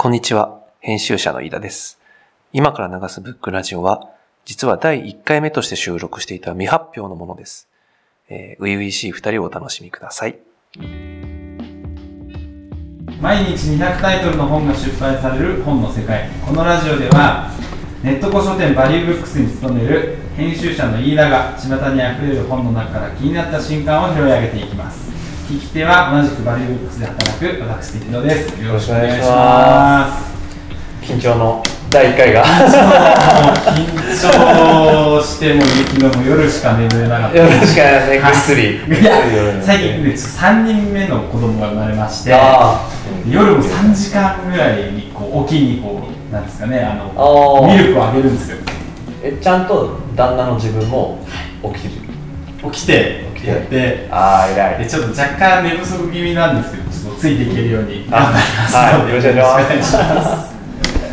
こんにちは、編集者の飯田です。今から流すブックラジオは、実は第1回目として収録していた未発表のものです。えー、初々しい二人をお楽しみください。毎日200タイトルの本が出版される本の世界このラジオではネット古書店バリューブックスに勤める編集者の飯田が巷にあふれる本の中から気になった新刊を拾い上げていきます聞き手は同じくバリューブックスで働く私適野です。よろしくお願いします。緊張の第1回が。緊張しても昨日も夜しか眠れなかった。よろしくね、ぐっすり。最近ね3人目の子供が生まれましてあ夜も3時間ぐらいにこう起きにこうなんですかねあのミルクをあげるんですよ。え、ちゃんと旦那の自分も起きる？起きて起きて。やってああ、偉い。でちょっと若干寝不足気味なんですけどちょっとついていけるようにあ頑張りますはいよろしくお願いします。よろくお願いします。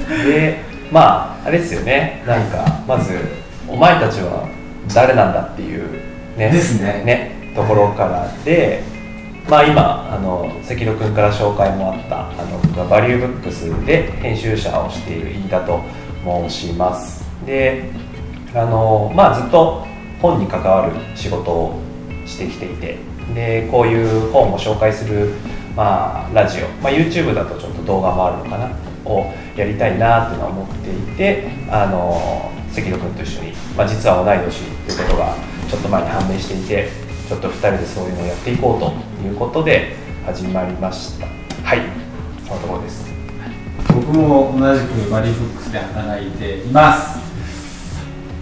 で、まあ、あれですよね、なんか、まず、お前たちは誰なんだっていう、ね、ですね。ね、ところからで、まあ今、あの、関戸君から紹介もあった、あの、僕はバリューブックスで編集者をしている飯田と申します。で、あの、まあずっと本に関わる仕事をしてきていて、で、こういう本を紹介する、まあ、ラジオ、まあ、YouTube だとちょっと動画もあるのかな。をやりたいなっていうのは思っていてあの関戸君と一緒に、まあ、実は同い年っていうことがちょっと前に判明していてちょっと2人でそういうのをやっていこうということで始まりました。はい。そのところです。僕も同じくバリーブックスで働いています。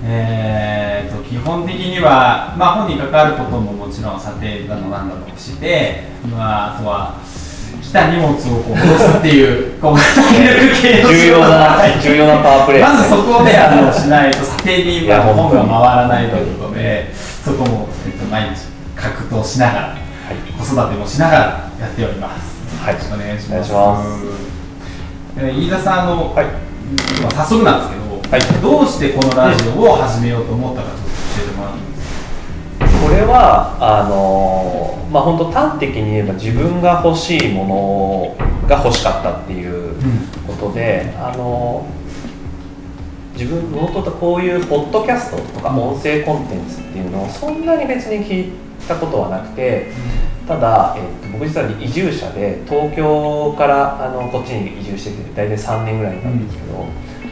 えー、と基本的には、まあ、本に関わることももちろん査定だのなんだのして、まあ、あとは来た荷物をこう戻すっていう こう重要なはい 重要なパワープレイ。まずそこであのしないと査定に本が回らないということでそこも、えっと、毎日格闘しながらはい。子育てもしながらやっております。はい。よろしくお願いします。飯田さんあの、はい。まあ早速なんですけど、はい。どうしてこのラジオを始めようと思ったか教えてもらっていいですか？これはあのまあ本当端的に言えば自分が欲しいものが欲しかったっていうことで、あの自分もとこういうポッドキャストとかうん。音声コンテンツっていうのをそんなに別に聞いたことはなくてただ、えっと僕実は移住者で東京からあのこっちに移住してきて大体3年ぐらいなんですけど、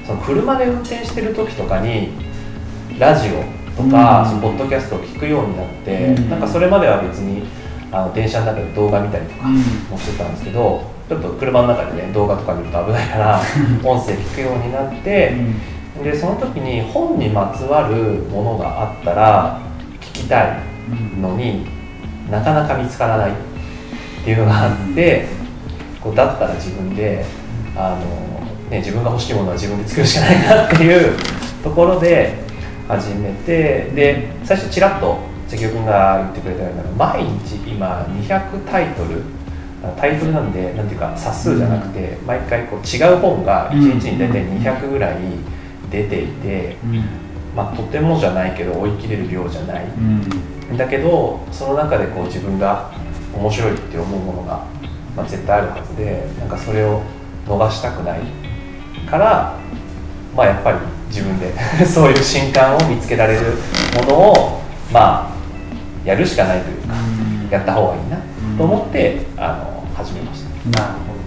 その車で運転してる時とかにラジオとか、うん。そのポッドキャストを聞くようになって、うん。なんかそれまでは別にあの電車の中で動画見たりとかうん。もしてたんですけどちょっと車の中でね動画とか見ると危ないから 音声聞くようになって、でその時に本にまつわるものがあったら聞きたいのになかなか見つからないっていうのがあってこうだったら自分であの、ね、自分が欲しいものは自分で作るしかないなっていうところで始めてで最初ちらっと関尾君が言ってくれたように毎日今200タイトルタイトルなんでなんていうか冊数じゃなくて、毎回こう違う本が1日に大体200ぐらい出ていて、まあ、とてもじゃないけど追い切れる量じゃない。だけどその中でこう自分が面白いって思うものが、まあ、絶対あるはずでなんかそれを逃したくないから、まあ、やっぱり自分で そういう新刊を見つけられるものをまあやるしかないというかやった方がいいなと思ってあの始めました。なるほど。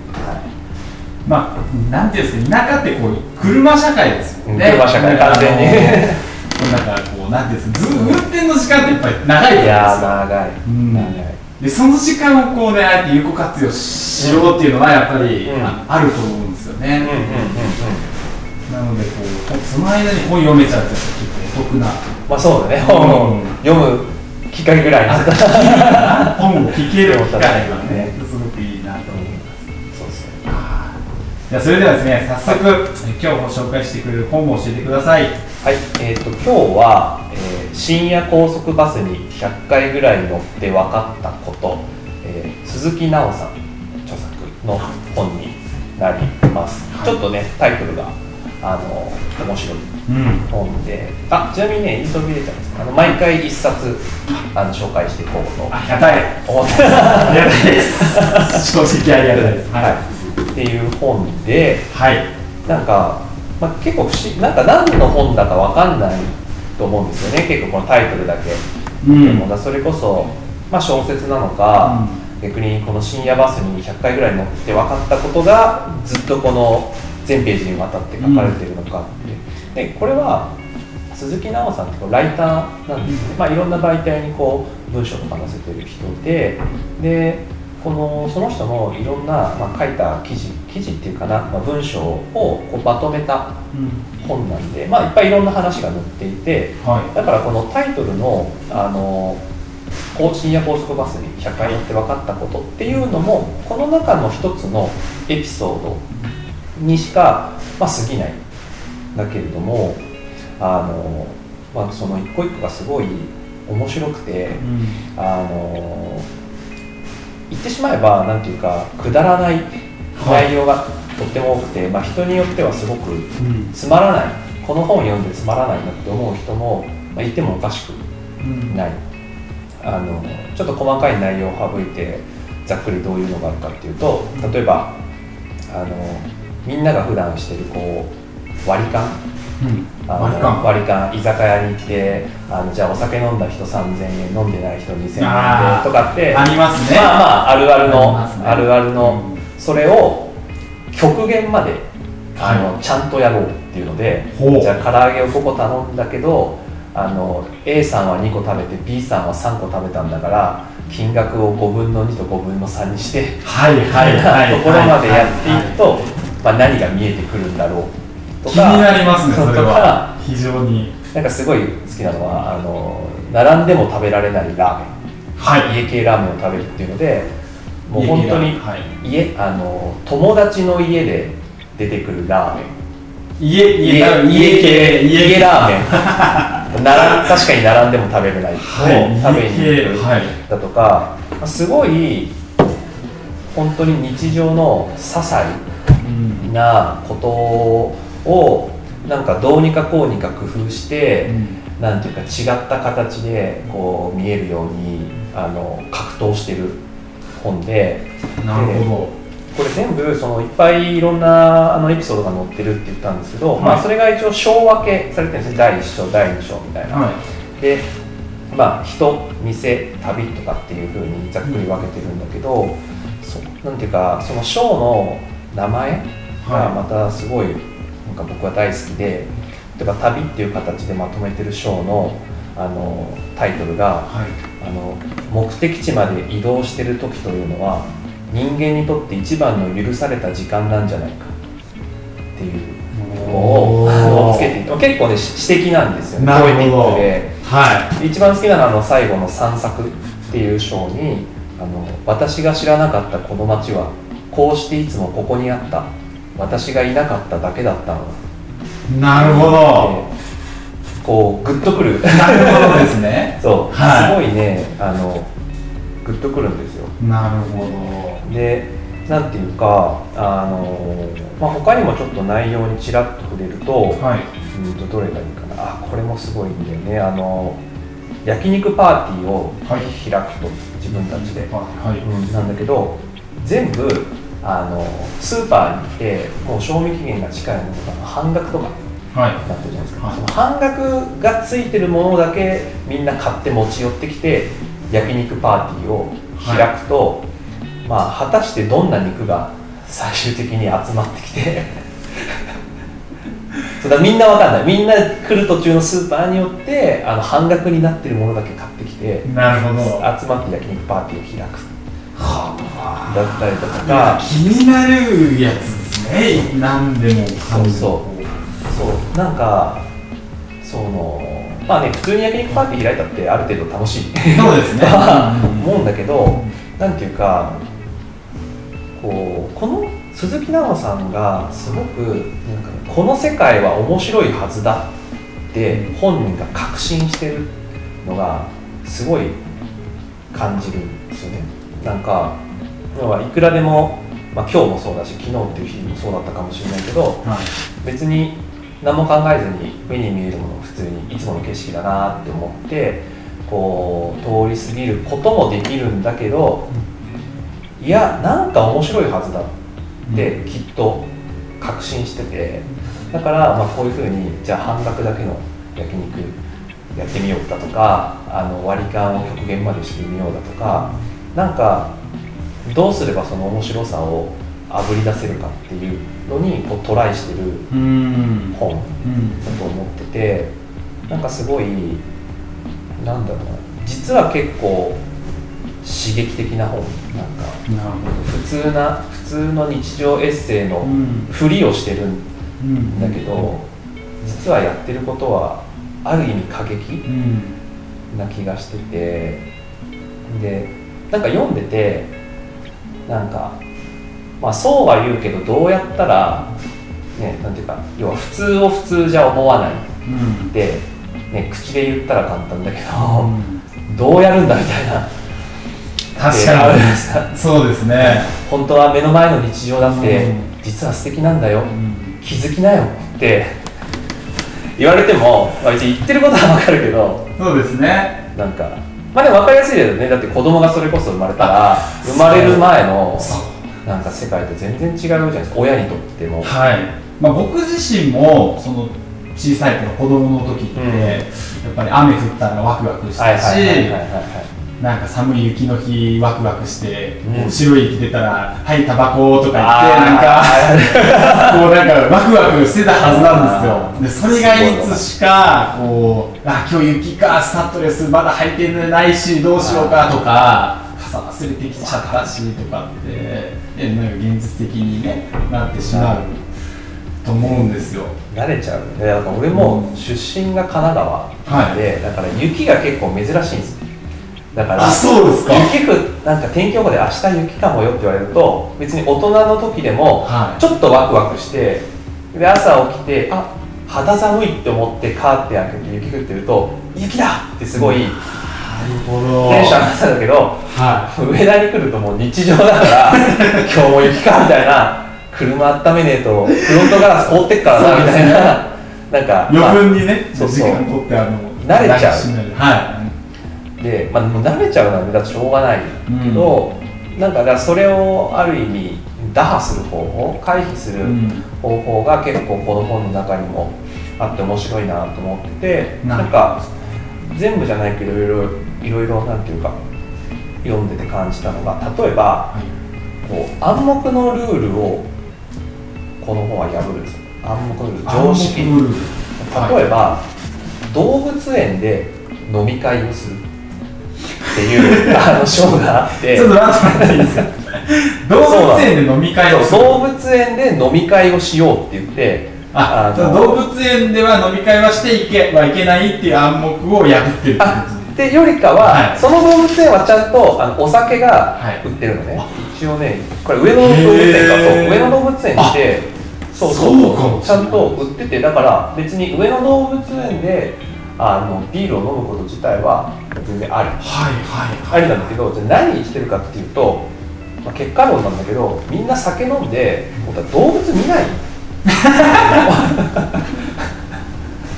まあ、なんていうんですか、田舎ってこう車社会ですよね。うん車社会完全に なんかこう、なんていうんですか、ず運転の時間ってやっぱり長いじゃないですか。長い、うん長いでその時間をこうね、あえて有効活用しようっていうのはやっぱり、うんああると思うんよね。うんうんうんうん。なのでこう、その間に本読めちゃうって結構お得な。まあそうだね、うん。本を読む機会ぐらい本を聞ける機会がねね、すごくいいなと思います。そうそうじゃあそれではですね、早速、え今日ご紹介してくれる本を教えてください。はい、えー、と今日は、えー深夜高速バスに100回ぐらい乗って分かったこと、えー鈴木奈緒さん著作の本になります、はい。ちょっとねタイトルがあの面白い。うん。本で。あちなみにね急ぎ出ちゃうんですあの毎回一冊あの紹介していこうと。ありがたい。思って。ありがたいです。正直ありがたいです。はい。はい。っていう本ではい。なんか、まあ、結構不思議なんか何の本だかわかんないと思うんですよね。結構このタイトルだけ、うん。でもだそれこそ、まあ、小説なのか、逆にこの深夜バスに100回ぐらい乗って分かったことがずっとこの全ページにわたって書かれてるのかって、でこれは鈴木奈緒さんってこうライターなんですよね、まあ、いろんな媒体にこう文章とか載せてる人ででこのその人のいろんな、まあ、書いた記事記事っていうかな、まあ、文章をこうまとめたうん。本なんで、まあ、いっぱいいろんな話が載っていてはい。だからこのタイトルのあの深夜高速バスに100回乗って分かったことっていうのもこの中の一つのエピソードにしか、まあ、過ぎないんだけれどもあの、まあ、その一個一個がすごい面白くてうん。あの言ってしまえばなんていうかくだらない。内容がとっても多くて、まあ、人によってはすごくうん。つまらない。この本読んでつまらないなって思う人も、まあ、いてもおかしくうん。ないあのちょっと細かい内容を省いてざっくりどういうのがあるかっていうと例えばあのみんなが普段してるこう割り勘。うん。あの割り勘。割り勘居酒屋に行ってあのじゃあお酒飲んだ人3000円飲んでない人2000円とかってありますね。まあまああるあるのますね。あるあるの、うん。それを極限まであの、はちゃんとやろうっていうのでじゃあ唐揚げを5個頼んだけどあの A さんは2個食べて B さんは3個食べたんだから金額を5分の2と5分の3にしてはいはいはいところまでやっていくと、まあ、何が見えてくるんだろうと気にかなりますねそれとはか非常に。なんかすごい好きなのはあの並んでも食べられないラーメン。はい。家系ラーメンを食べるっていうのでもう本当にはい。家あの友達の家で出てくるラーメン家家家家系家ラーメン。ンなら確かに並んでも食べれない。はい。食べに行くだとかすごい本当に日常の些細うん。なことをなんかどうにかこうにか工夫して、なんていうか違った形でこう見えるようにあの格闘してる本で。なるほこれ全部そのいっぱいいろんなあのエピソードが載ってるって言ったんですけど、はい。まあ、それが一応章分けされてるんですね。第1章第2章みたいな。どはい。でまあ人店旅とかっていうふうにざっくり分けてるんだけど、そなんていうかその章の名前がまたすごいなんか僕は大好きで例えば旅っていう形でまとめてる章のあのタイトルがはい。あの目的地まで移動してる時というのは人間にとって一番の許された時間なんじゃないか。っていうのをつけていて結構ねし指摘なんですよねなるほど。ポエティックで。は一番好きなのはあの最後の散策っていう章にあの私が知らなかったこの街はこうしていつもここにあった。私がいなかっただけだったのいなるほど。でこうグッとくる。なるほどですね。そう、はい。すごいねあのグッとくるんですよ。なるほでなんていうかあの、まあ、他にもちょっと内容にちらっと触れると,、どはい。うんとどれがいいかな。あこれもすごいんだよね。あの焼肉パーティーをはい。開くと自分たちで、はい。うんなんだけど全部あのスーパーに行ってもう賞味期限が近いものが半額とかはい。なってるじゃないですか、はい。その半額がついてるものだけみんな買って持ち寄ってきて焼肉パーティーを開くと、まあ果たしてどんな肉が最終的に集まってきて そうだみんなわかんない。みんな来る途中のスーパーによってあの半額になってるものだけ買ってきてなるほど。集まって焼肉パーティーを開く。はだったりとあか気になるやつですね。何でもかんでも。そうそう。なんかそのまあね普通に焼肉パーティー開いたってある程度楽しい。そうですね。思うんだけどなんていうかこうこの鈴木奈々さんがすごくなんか、ね、この世界は面白いはずだって本人が確信してるのがすごい感じるんですよね。なんか要はいくらでも、まあ、今日もそうだし昨日っていう日もそうだったかもしれないけどはい別に何も考えずに目に見えるもの普通にいつもの景色だなって思ってこう通り過ぎることもできるんだけどいやなんか面白いはずだっってきっと確信してて。だからまあこういうふうにじゃあ半額だけの焼肉やってみようだとかあの割り勘を極限までしてみようだとかなんかどうすればその面白さをあぶり出せるかっていうのにこうトライしてるうん。本うん。だと思っててなんかすごいなんだろうな。実は結構刺激的な本なんか。普通な普通の日常エッセイのふりをしてるんうん。だけど実はやってることはある意味過激うん。な気がしててでなんか読んでてなんかまあそうは言うけどどうやったらねなんていうか要は普通を普通じゃ思わないうん。で、ね、口で言ったら簡単だけど、うん。どうやるんだみたいな確かに。そうですね本当は目の前の日常だって、うん。実は素敵なんだよ、うん。気づきなよって言われても、まあ、別に言ってることは分かるけどそうですね。なんかまあでも分かりやすいですよね。だって子供がそれこそ生まれたら生まれる前のなんか世界と全然違うじゃないですか。親にとっても。はい、まあ、僕自身もその小さい頃子供の時って、うん。やっぱり雨降ったらワクワクしたし、はいはいはいはいはいなんか寒い雪の日ワクワクして、白い息出たら「はいタバコ」とか言ってなんかこうなんかワクワクしてたはずなんですよ。でそれがいつしかこうあ今日雪かスタッドレスまだ履いてないしどうしようかとか傘忘れてきちゃったしとかってでなんか現実的にねなってしまうと思うんですよ。慣れちゃうで俺も出身が神奈川で、だから雪が結構珍しいんですよだからあそうですか？雪降なんか天気予報で明日雪かもよって言われると別に大人の時でもはい。ちょっとワクワクしてで朝起きてあ肌寒いって思ってカーテン開けて雪降ってると雪だってすごいなるほど。テンション上がったんだけどは上田に来るともう日常だから 今日も雪かみたいな車温めねえとフロントガラス凍ってっからなみたいな。なんかい余分にね、そうそう。時間取ってあの慣れちゃう。はで、まあ、もう慣れちゃうなんでだってしょうがないけど、なんかだからそれをある意味打破する方法回避すい、るうん。方法が結構この本の中にもあって面白いなと思っててなんか全部じゃないけどいろいろいろいろなんていうか読んでて感じたのが例えばはい。こう暗黙のルールをこの本は破るんですよ。暗黙のルール常識。例えば、動物園で飲み会をするっていう。あの章があって。ちょっと待ってもらっていいですか？動物園で飲み会を動物園で飲み会をしようって言ってああの動物園では飲み会はしていけはいけないっていう暗黙を破ってるってあことってよりかは、はい。その動物園はちゃんとあのお酒がはい。売ってるのね、一応ねこれ上野動物園かそう上野動物園ってそうそうそう。ちゃんと売っててだから別に上野動物園であのビールを飲むこと自体は全然あり。はいはいありなんだけどじゃあ何してるかっていうと、まあ、結果論なんだけどみんな酒飲んで本当は動物見ない？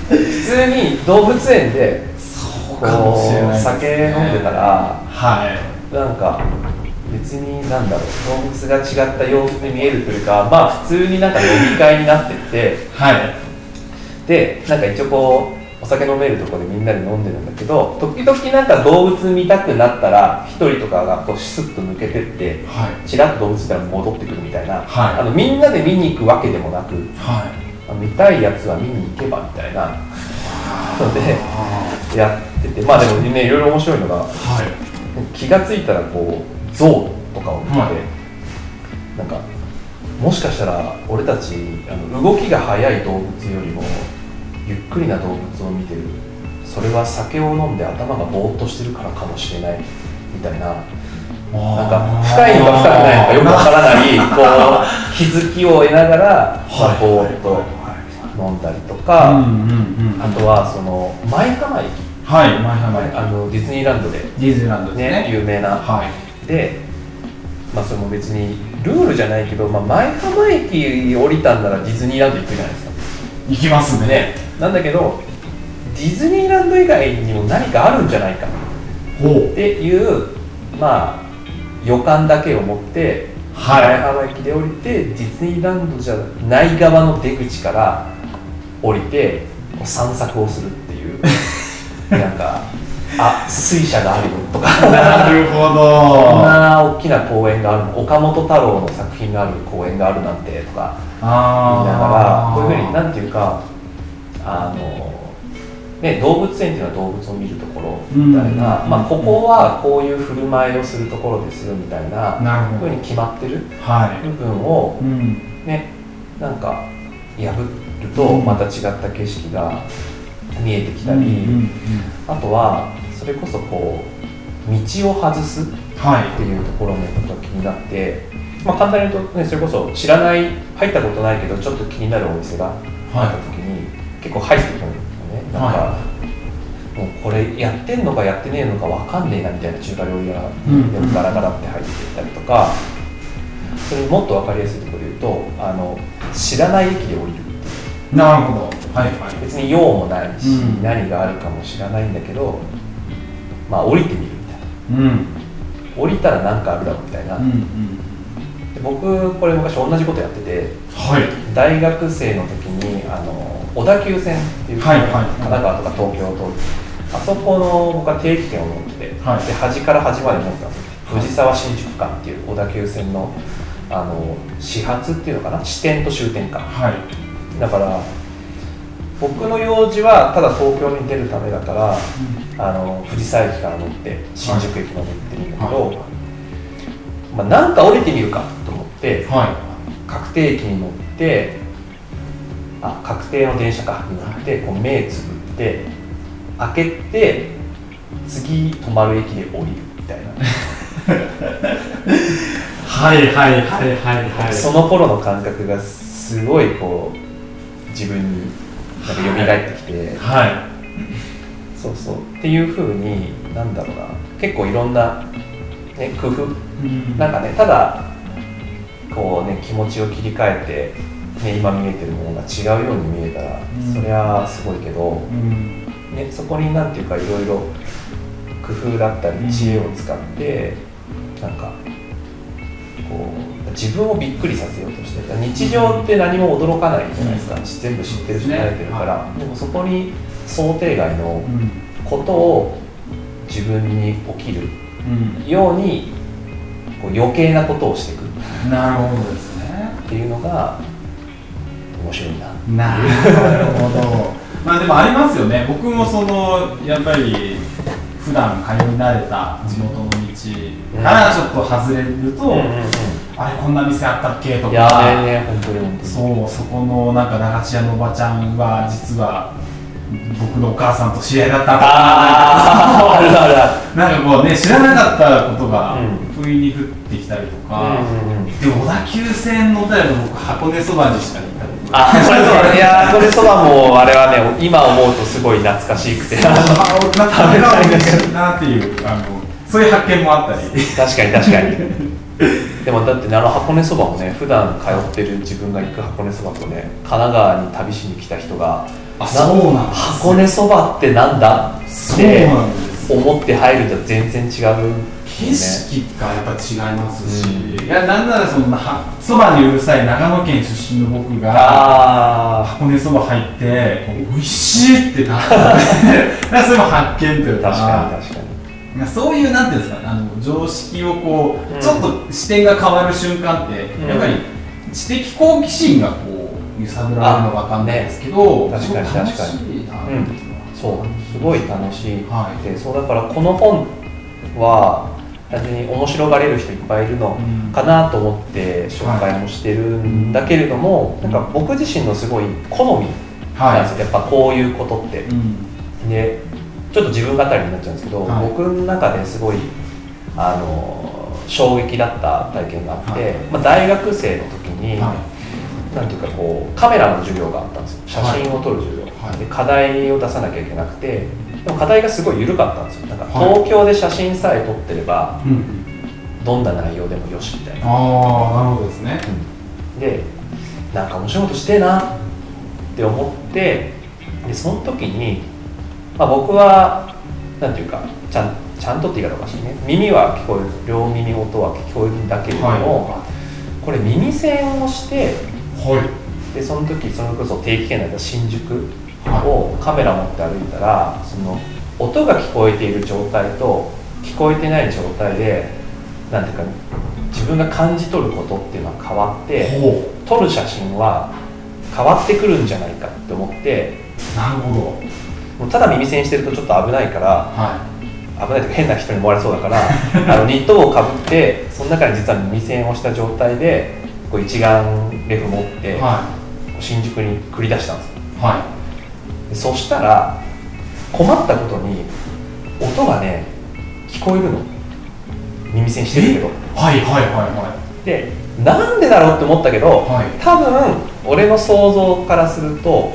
普通に動物園でそうこかもしれないうですね。酒飲んでたらはい。なんか別になんだろう動物が違った様子に見えるというかまあ普通になんか飲み会になってってはい。でなんか一応こうお酒飲めるところでみんなで飲んでるんだけど時々なんか動物見たくなったら一人とかがこうスッと抜けてってはい。ちらっと動物見たら戻ってくるみたいな、はい。あのみんなで見に行くわけでもなくはい。あ見たいやつは見に行けばみたいなのであやっててまあでもねいろいろ面白いのが気がついたらこう象とかを見て、はい。なんかもしかしたら俺たちあの動きが速い動物よりもゆっくりな動物を見てる。それは酒を飲んで頭がぼーっとしてるからかもしれないみたいな。なんか深いのか深くない。のかよくわからない。こう気づきを得ながら、まあ、ぼーっと飲んだりとうんか、あとはその舞浜駅、はい前浜駅。あのディズニーランドで。ディズニーランドね。ね有名な。はい。で、まあ、それも別にルールじゃないけど、まあ、舞浜駅降りたんならディズニーランド行くじゃないですか。行きますね。ねなんだけどディズニーランド以外にも何かあるんじゃないかっていうまあ予感だけを持ってはい。前浜駅で降りてディズニーランドじゃない側の出口から降りて散策をするっていう なんかあ水車があるよとか。なるほこんどな大きな公園がある岡本太郎の作品がある公園があるなんてとか言いながらあこういうふうになんていうかあの、ね、動物園っていうのは動物を見るところみたいな、うん。まあ、ここはこういう振る舞いをするところですよみたいなふうに決まってるはい。部分をうん。ねなんか破るとうん。また違った景色が見えてきたり、あとはそれこそこう道を外すはい。っていうところのことが気になって、まあ、簡単に言うと、ね、それこそ知らない入ったことないけどちょっと気になるお店があった時に、結構入ってくるんですよね。なんか、はもうこれやってんのかやってねえのかわかんねえなみたいな中華料理屋うんでもガラガラって入ってたりとか、それもっと分かりやすいところで言うとあの知らない駅で降りるっていう。なるほど。はいはい。別に用もないし、うん。何があるかも知らないんだけどまあ降りてみるみたいな。うん。降りたら何かあるだろうみたいな、うんうん。で僕これ昔同じことやっててはい。大学生の時にあの小田急線っていう、はいはい。神奈川とか東京とあそこの僕は定期券を持ってて、はい。で端から端まで持ってたんですよ。藤沢新宿間っていう小田急線のあの始発っていうのかな？始点と終点かはい。だから僕の用事はただ東京に出るためだからあの藤沢駅から乗って新宿駅まで行ってるんだけど、はい。まあ、なんか降りてみるかと思っては確定駅に乗ってあ確定の電車か。に乗ってこう目つぶって開けて次止まる駅で降りるみたいな、はいはいはいはいはい。その頃の感覚がすごいこう自分になんか蘇ってきて、はそうそう。っていうふうになんだろうな。結構いろんな、ね、工夫。いなんかねただこうね気持ちを切り替えて、ね、今見えてるものが違うように見えたら、うん。そりゃすごいけど、うん。ね、そこになんていうかいろいろ工夫だったうん。り知恵を使って、なんかこう自分をびっくりさせようとして日常って何も驚かないじゃないですか、全部知ってるしね慣れてるから、でもそこに想定外のうん。ことを自分に起きるうん。ようにこう余計なことをしていくっなるほどですね。ていうのが面白いな。なるほど。まあでもありますよね。僕もそのやっぱり普段通い慣れた地元の道からちょっと外れると、あれこんな店あったっけといやかねそうそこのなんか駄菓子屋のおばちゃんは実は僕のお母さんと知り合いだったとか。あるあるなんかこうね知らなかったことがうん。不意に降ってきたりとか、うんうんうん。でも小田急線乗ったら僕箱根そばにしか行あこれそういやこれそばもあれはね今思うとすごい懐かしくて。あなんか食べたいなっていうあのそういう発見もあったり。確かに確かに。でもだってねあの箱根そばもね普段通ってる自分が行く箱根そばとね神奈川に旅しに来た人があそうなんです箱根そばってなんだって思って入ると全然違う、景色がやっぱ違いますし、ういやなんならそのはそばにうるさい長野県出身の僕があ箱根そば入って美味しいってなった なんかそれも発見というか。あ確かに確かに。なんかそういうなんていうんですかねあの常識をこう、うん。ちょっと視点が変わる瞬間って、うん。やっぱり知的好奇心がこう揺さぶられるのかわかんないですけど、確かに楽しいなっていうのは。そうすごい楽しい、はい。でそうだからこの本は単純に面白がれる人いっぱいいるのうん。かなと思って紹介もしてるんだけれども、なんか僕自身のすごい好みなんですよ、やっぱこういうことって。うん。でちょっと自分語りになっちゃうんですけど、はい。僕の中ですごいあの衝撃だった体験があって、はい。まあ、大学生の時に、はなんていうかこうカメラの授業があったんですよ。写真を撮る授業、はい。で課題を出さなきゃいけなくてでも課題がすごい緩かったんですよ。なんかはい。東京で写真さえ撮ってればい、うん、どんな内容でもよしみたいな、ああなるほどですね、でなんか面白いことしてえなって思ってでその時に、まあ、僕はなんていうかちゃんちゃんとって言い方おかしいね。耳は聞こえる両耳音は聞こえるんだけれども、はこれ耳栓をしてはい。でその時それこそ定期券だった新宿はをカメラ持って歩いたらその音が聞こえている状態と聞こえてない状態でなんていうか自分が感じ取ることっていうのは変わって撮る写真は変わってくるんじゃないかって思ってうなるほど。ただ耳栓してるとちょっと危ないからは危ないというか変な人に思われそうだから あのニット帽をかぶってその中に実は耳栓をした状態でこう一眼レフ持ってい。は新宿に繰り出したんですはでそしたら困ったことに音がね聞こえるの。耳栓してるけど。いはいはいはでなんでだろうって思ったけど、はい。多分俺の想像からすると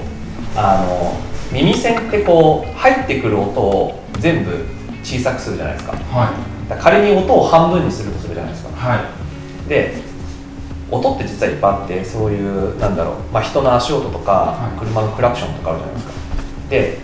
あの耳栓ってこう入ってくる音を全部小さくするじゃないですか。い。はい仮に音を半分にするとするじゃないですか。はい。で音って実はいっぱいあってそういうなんだろう、まあ、人の足音とか、はい。車のクラクションとかあるじゃないですかで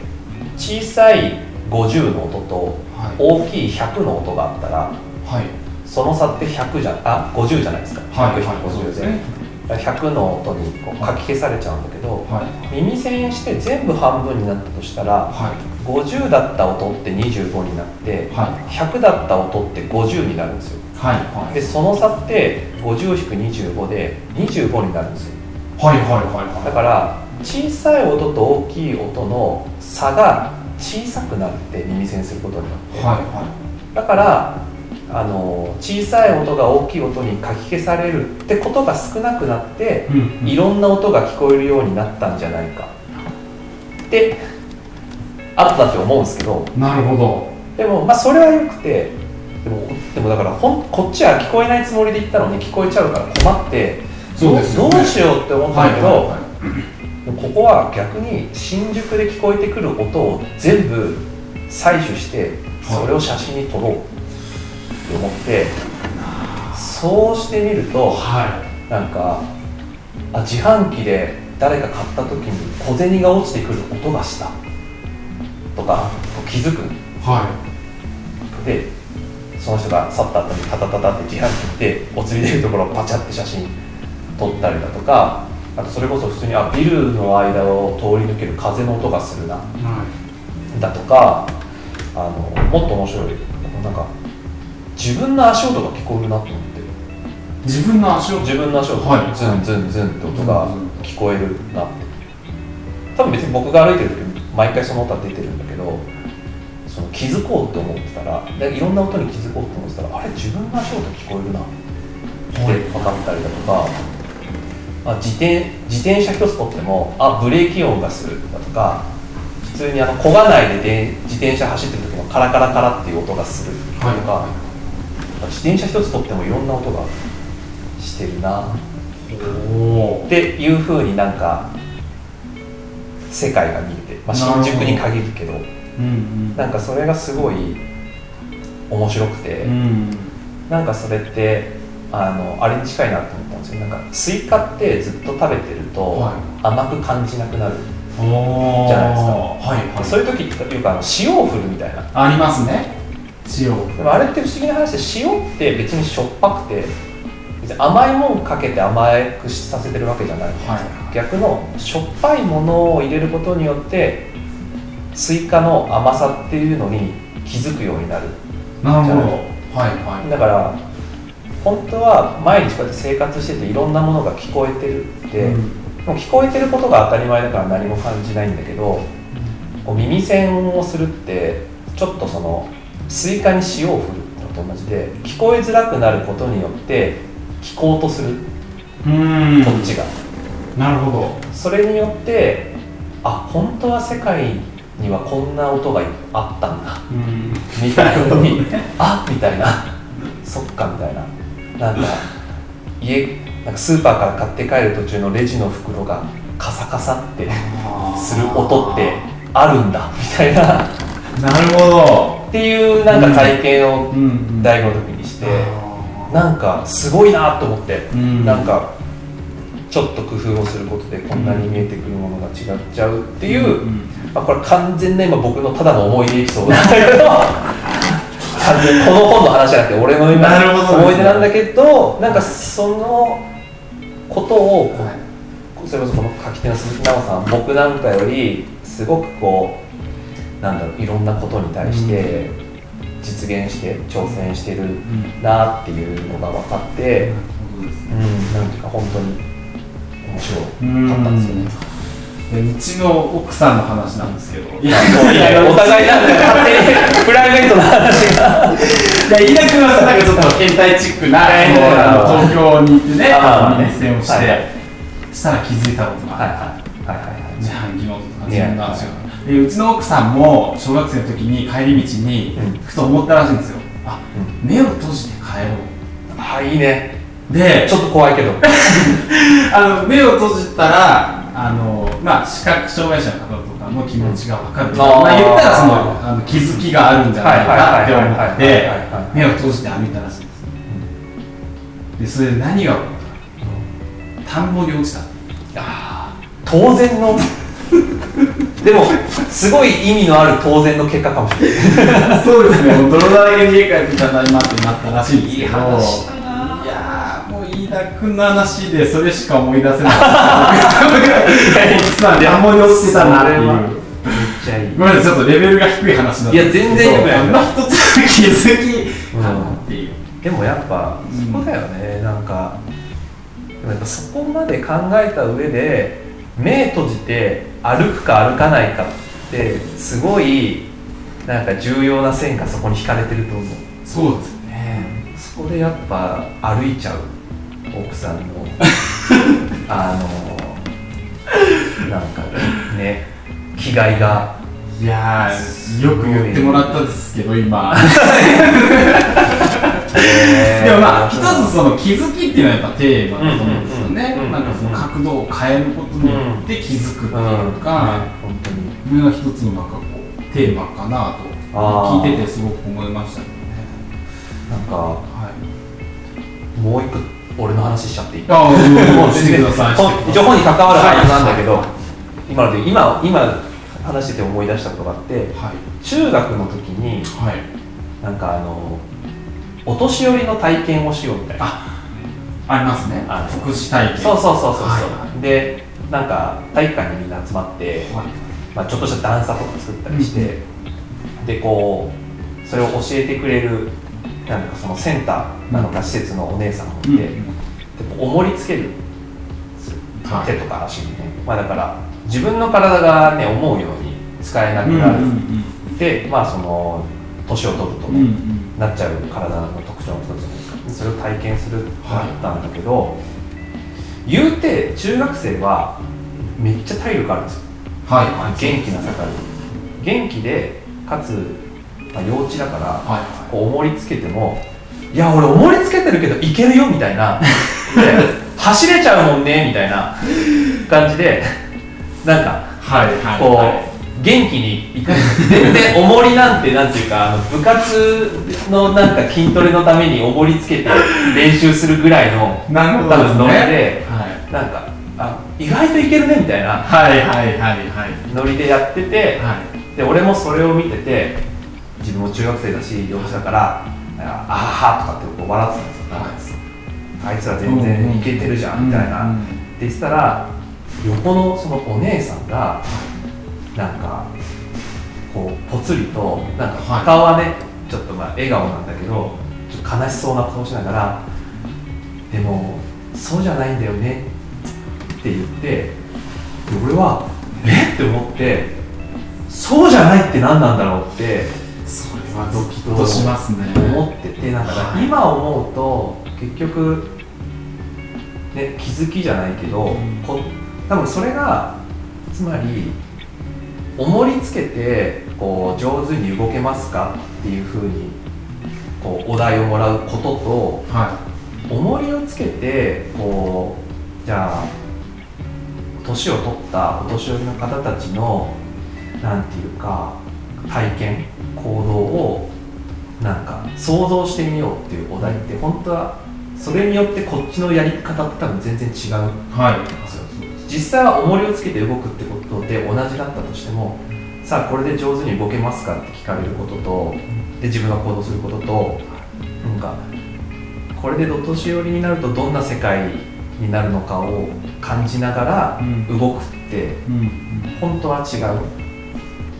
小さい50の音とはい。大きい100の音があったらはい。その差って100じゃあ50じゃないですか。はい100、はい。そう150でですね。100の音にこうかき消されちゃうんだけどはい。耳栓して全部半分になったとしたらはい。50だった音って25になってはい。100だった音って50になるんですよ。はい。はい。でその差って50-25で25になるんですよ。はいはいはい。だから小さい音と大きい音の差が小さくなって耳栓することによって、はいはだからあの小さい音が大きい音にかき消されるってことが少なくなっていうんうん。いろんな音が聞こえるようになったんじゃないか。ってあったって思うんですけど。なるほど。でもまあそれはよくてでもでもだからほんこっちは聞こえないつもりで言ったのに聞こえちゃうから困ってそうですよね。どうしようって思ったんだけど、はいはいでもここは逆に新宿で聞こえてくる音を全部採取してそれを写真に撮ろう。って思ってそうしてみるとはなんかあ自販機で誰か買った時に小銭が落ちてくる音がした。とか気づくいはでその人が去った後にタタタタって自販機でお釣り出るところをパチャって写真撮ったりだとかあとそれこそ普通にあビルの間を通り抜ける風の音がするない。はだとかあのもっと面白いなんか自分の足音が聞こえるなと思って。い自分の足を自分の足音はい。ズンズンズンって音が聞こえるなって。多分別に僕が歩いてる時毎回その音は出てるんだけどその気づこうって思ってたらでいろんな音に気づこうって思ってたらあれ自分の足音聞こえるなって分かったりだとか、あ自転自転車一つとってもあブレーキ音がするだとか普通にあの漕がないでで自転車走ってる時のカラカラカラっていう音がするとか、は自転車一つとってもいろんな音がしてるな。っていうふうになんか世界が見えて、まあ、新宿に限るけどうんうん。なんかそれがすごい面白くて、うん。なんかそれってあのあれに近いなと思ったんですよなんかスイカってずっと食べてるとは甘く感じなくなる、じゃないですか。はいはい。そういう時っていうか塩を振るみたいな。ありますね。塩。でもあれって不思議な話で塩って別にしょっぱくて別に甘いもんかけて甘くさせてるわけじゃない。んですよ、はい。逆のしょっぱいものを入れることによってスイカの甘さっていうのに気づくようになる。なるほど。はいはい。だから本当は毎日こうやって生活してていろんなものが聞こえてるって、うん。もう聞こえてることが当たり前だから何も感じないんだけどこう耳栓をするってちょっとそのスイカに塩を振るのと同じで聞こえづらくなることによって聞こうとする。うん。こっちが、なるほど。それによってあ本当は世界にはこんな音があったんだ。うん。みたいにあみたいな。そっかみたいななんか家なんかスーパーから買って帰る途中のレジの袋がカサカサってする音ってあるんだみたいな。なるほど。っていうなんか体験を大学の時にして、あなんかすごいなと思って、うん。なんかちょっと工夫をすることでこんなに見えてくるものが違っちゃうっていう、まあ、これ完全な今僕のただの思い出エピソードなんだけどこの本の話じゃなくて俺の今思い出なんだけどなんかそのことを、はい。それこそこの書き手の鈴木奈緒さん僕なんかよりすごくこうなんだろういろんなことに対して実現して挑戦してるなっていうのが分かって、うん、なんていうか本当に面白かったんですよね。でうちの奥さんの話なんですけど。いいやもういいね お互いなんか勝手にプライベートな話が。いや飯田君はさなんかちょっと変態チックな、あの東京に行ってね、熱戦をして、したら気づいたことがはいあっいはいはい。自販機の音と自分の話が。でうちの奥さんも小学生の時に帰り道にうん。ふと思ったらしいんですよ。あう目を閉じて帰ろあいいね。うでちょっと怖いけど。あの目を閉じたらあの、まあ、視覚障害者の方とかの気持ちが分かる、んまあ、言ったらそのあの気づきがあるんじゃないかって思って目を閉じて歩いたらしいんですでそれで何が起こったか田んぼに落ちたあー当然の でもすごい意味のある当然の結果かもしれない。そうですね、泥だらけに家帰ってただいまってなったらしいんですけど、いい話やー、もう飯田君の話でそれしか思い出せない。奥さん、田んぼに落ちてたなっていう。めっちゃいいごめんなさい、ちょっとレベルが低い話なんですけど、いや全然一つ気づきかなっていう。でもやっぱうんそこだよね、なんかでもやっぱそこまで考えた上で目閉じて歩くか歩かないかってすごいなんか重要な線がそこに引かれてると思うそうですね。そこでやっぱ歩いちゃう奥さんの あのなんかね気概がいやー、よく言ってもらったですけど、今。でもまあ、一つその気づきっていうのはやっぱテーマだと思うんですよねうんうんうん。なんかその角度を変えることによって気づくっていうか、本当にこれが一つのなんかこうテーマかなと聞いててすごく思いましたけどね。なんかはい。もう一個俺の話しちゃっていい？ああ、もうしてください。本一応本に関わる範囲なんだけど、今ので今今話してて思い出したことがあってはい。中学の時にはい。なんかあのお年寄りの体験をしようみたいなあ、ありますねあ。福祉体験。そうそうそうそうそう、はいでなんか体育館にみんな集まって、はい。まあ、ちょっとした段差とか作ったりして、でこうそれを教えてくれるなんかそのセンターなのか施設のお姉さんもいて、うんで重りつけるはい手とか足にね、まあ、だから自分の体がね思うように使えなくなる、でまあその年を取るとね、なっちゃう体の特徴の一つじゃないですかそれを体験するってなったんだけど、言うて中学生はめっちゃ体力あるんですよ。はい。はい。元気な盛り。元気でかつ、まあ、幼稚だから、はい。こう重りつけても「いや俺重りつけてるけどいけるよ」みたいなで 走れちゃうもんねみたいな感じでなんかはい。はい。こう、はい元気にいく全然重りなんてなんていうかあの部活のなんか筋トレのために重りつけて練習するぐらいのなるほどですね。多分ノリではい。なんかあ意外といけるねみたいなはい。はい。はい。はい。ノリでやってて、はい。で俺もそれを見てて自分も中学生だし幼稚だから「ああはは」とかってこう笑ってたんですよ、はいあいつら全然いけてるじゃんみたいな、って言ってたら横のそのお姉さんがなんかこうぽつりとなんかはい顔はねちょっとまあ笑顔なんだけどちょっと悲しそうな顔しながら「でもそうじゃないんだよね」って言ってで俺は「えっ?」て思って「そうじゃないって何なんだろう?」ってはドキッとしますね。思っててなんかはい今思うと結局ね気づきじゃないけど、んこ多分それがつまり重りつけてこう上手に動けますか？っていうふうにこうお題をもらうこととは重りをつけてこうじゃあ年を取ったお年寄りの方たちのなんていうか体験行動をなんか想像してみようっていうお題って本当はそれによってこっちのやり方って多分全然違う。はい。実際は重りをつけて動くってことで同じだったとしてもさあこれで上手に動けますかって聞かれることとで自分が行動することとなんかこれでお年寄りになるとどんな世界になるのかを感じながらうん動くってうん本当は違う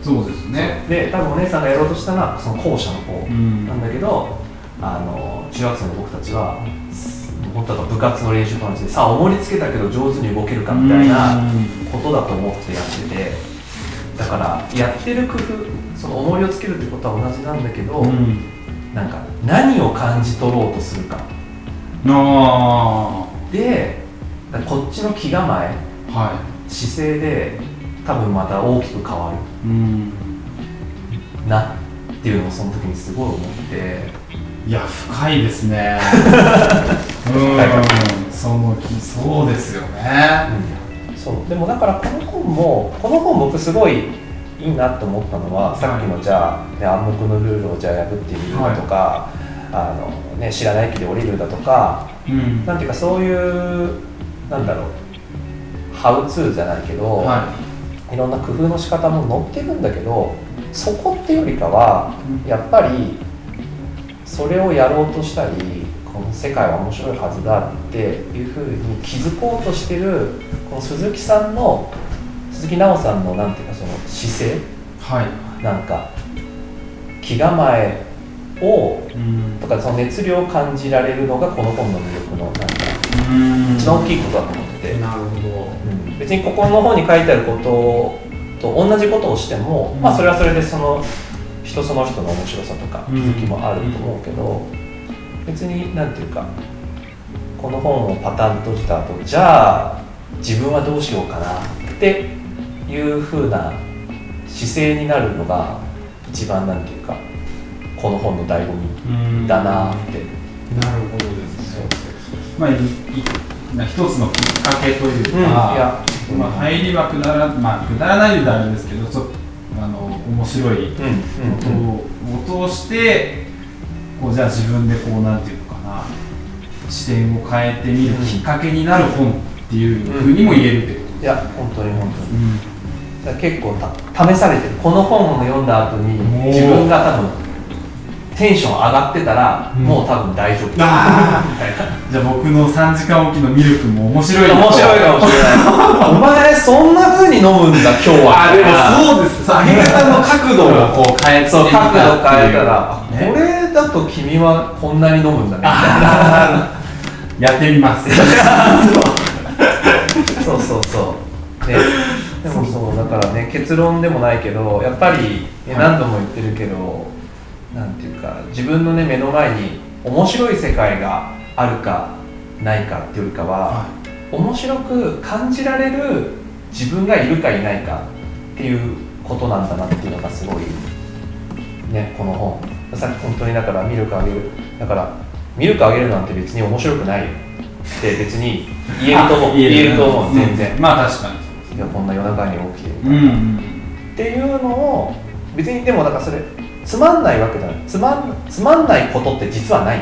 そうですね。で多分お姉さんがやろうとしたのはその後者の方うん。なんだけどあの中学生の僕たちはす本当は部活の練習と同じでさあ重りつけたけど上手に動けるかみたいなことだと思ってやっててだからやってる工夫その重りをつけるってことは同じなんだけど、うん。なんか何を感じ取ろうとするか。あでこっちの気構えあは姿勢で多分また大きく変わいうん。るなっていうのをその時にすごい思って。いや深いですね。うん。その気そうですよね。そう。でもだからこの本もこの本僕すごいいいなと思ったのは、さっきのじゃあ、ね、暗黙のルールをじゃあ破ってみるだとか、あのね、知らない駅で降りるだとかうん。なんていうかそういうなんだろうハウツーじゃないけど、はいろんな工夫の仕方も載ってるんだけどそこってよりかはやっぱりそれをやろうとしたりこの世界は面白いはずだっていうふうに気づこうとしてるこの鈴木さんの鈴木奈緒さんのなんていうかその姿勢はい。なんか気構えをうん。とかその熱量を感じられるのがこの本の魅力のなんかうん。一番大きいことだと思って。て、なるほど。うん。別にここの本に書いてあることと同じことをしても、うん。まあそれはそれでその人その人の面白さとかうん。気づきもあると思うけど、別になんていうかこの本をパタンとした後じゃあ自分はどうしようかなっていう風な姿勢になるのが一番なんていうかこの本の醍醐味だなって、なるほどですね。まあな一つのきっかけというか、うん。まあ、入りはくだら,、まあ、くだらないであるんですけどちょっとあの面白いことを通してこうじゃあ自分でこうなんていうのかな視点を変えてみるうんきっかけになる本っていうふうにも言えるってこといや本当に本当に。うん結構た試されてる。この本を読んだ後に自分が多分テンション上がってたら、うん。もう多分大丈夫。あー。みたいな。じゃあ僕の3時間おきのミルクも面白いな面白いかもしれない。お前そんな風に飲むんだ今日は。あでもそうです。そう揚げ方の角度をこう変えて角度変えたら、いうねこれだと君はこんなに飲むんだね。みたいなやってみます。そうそうそう。ね。でもそうだからね結論でもないけどやっぱり、何度も言ってるけどなんていうか自分のね目の前に面白い世界があるかないかっていうよりかは、面白く感じられる自分がいるかいないかっていうことなんだなっていうのがすごいねこの本。さっき本当にだからミルクあげるだからミルクあげるなんて別に面白くないよ。って別に言えると思う。あ言えると思う全然、んまあ確かにいやこんな夜中に起きて。るうんうん。っていうのを別にでもだからそれつまんないわけじゃないつまんつまんないことって実はない。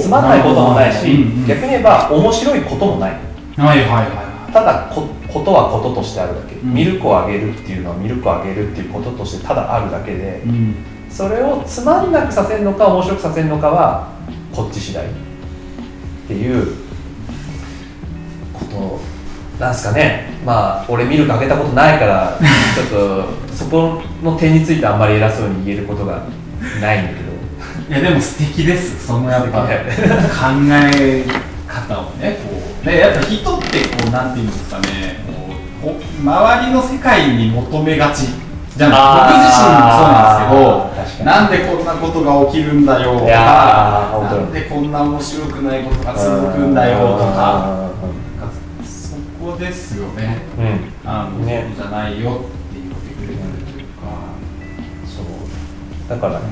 つまんないこともないし、うんうん逆に言えば面白いこともない。はいはいはただこことはこととしてあるだけ、うん。ミルクをあげるっていうのはミルクをあげるっていうこととしてただあるだけでいうん。それをつまんなくさせるのか面白くさせるのかはこっち次第っていうことなんですかね。まあ俺ミルクあげたことないからちょっとそこの点についてあんまり偉そうに言えることがないんだけど。いやでも素敵です。そのやっぱ考え方をねこう。でやっぱ人ってこうなんていうんですかねこうほ周りの世界に求めがちじゃあ僕自身もそうなんですけどなんでこんなことが起きるんだよとかなんでこんな面白くないことが続くんだよとかそこですよね。うん。あの、ね。そうじゃないよだからね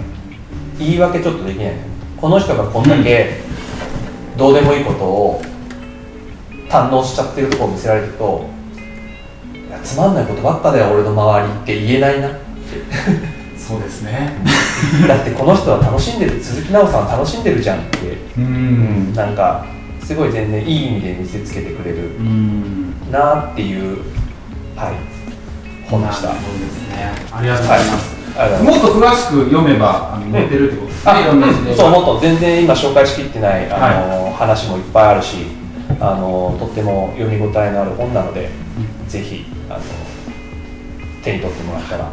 言い訳ちょっとできない。この人がこんだけどうでもいいことを堪能しちゃってるところを見せられるといやつまんないことばっかだよ俺の周りって言えないな。そうですね。だってこの人は楽しんでる鈴木奈緒さんは楽しんでるじゃんって、ううん。なんかすごい全然いい意味で見せつけてくれる。うん。なっていうはい本でした。ねありがとうございます、ありがとうございますもっと詳しく読めばあの載ってるってことですね、あいろんそうもっと全然今紹介しきってないあの、話もいっぱいあるしあのとっても読み応えのある本なので、ぜひあの手に取ってもらったら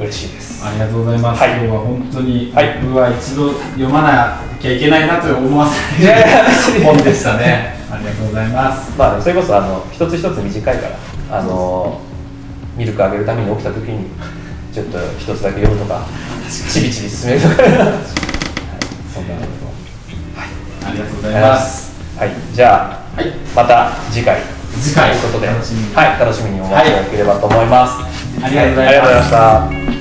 嬉しいです。ありがとうございます、はい。今日は本当に、はい。僕は一度読まなきゃいけないなと思わせる本でしたね。ありがとうございます。まあそれこそあの一つ一つ短いからあのミルクあげるために起きた時にちょっと一つだけ読むとかちびちび進めるとか、はい、そんなこと。ありがとうござい。ありがとうございまます。すはいじゃあ、はい。また次回。次回。ということで。楽しみに。はい楽しみにお待ちいただければと思います、ありがとうございます。ありがとうございました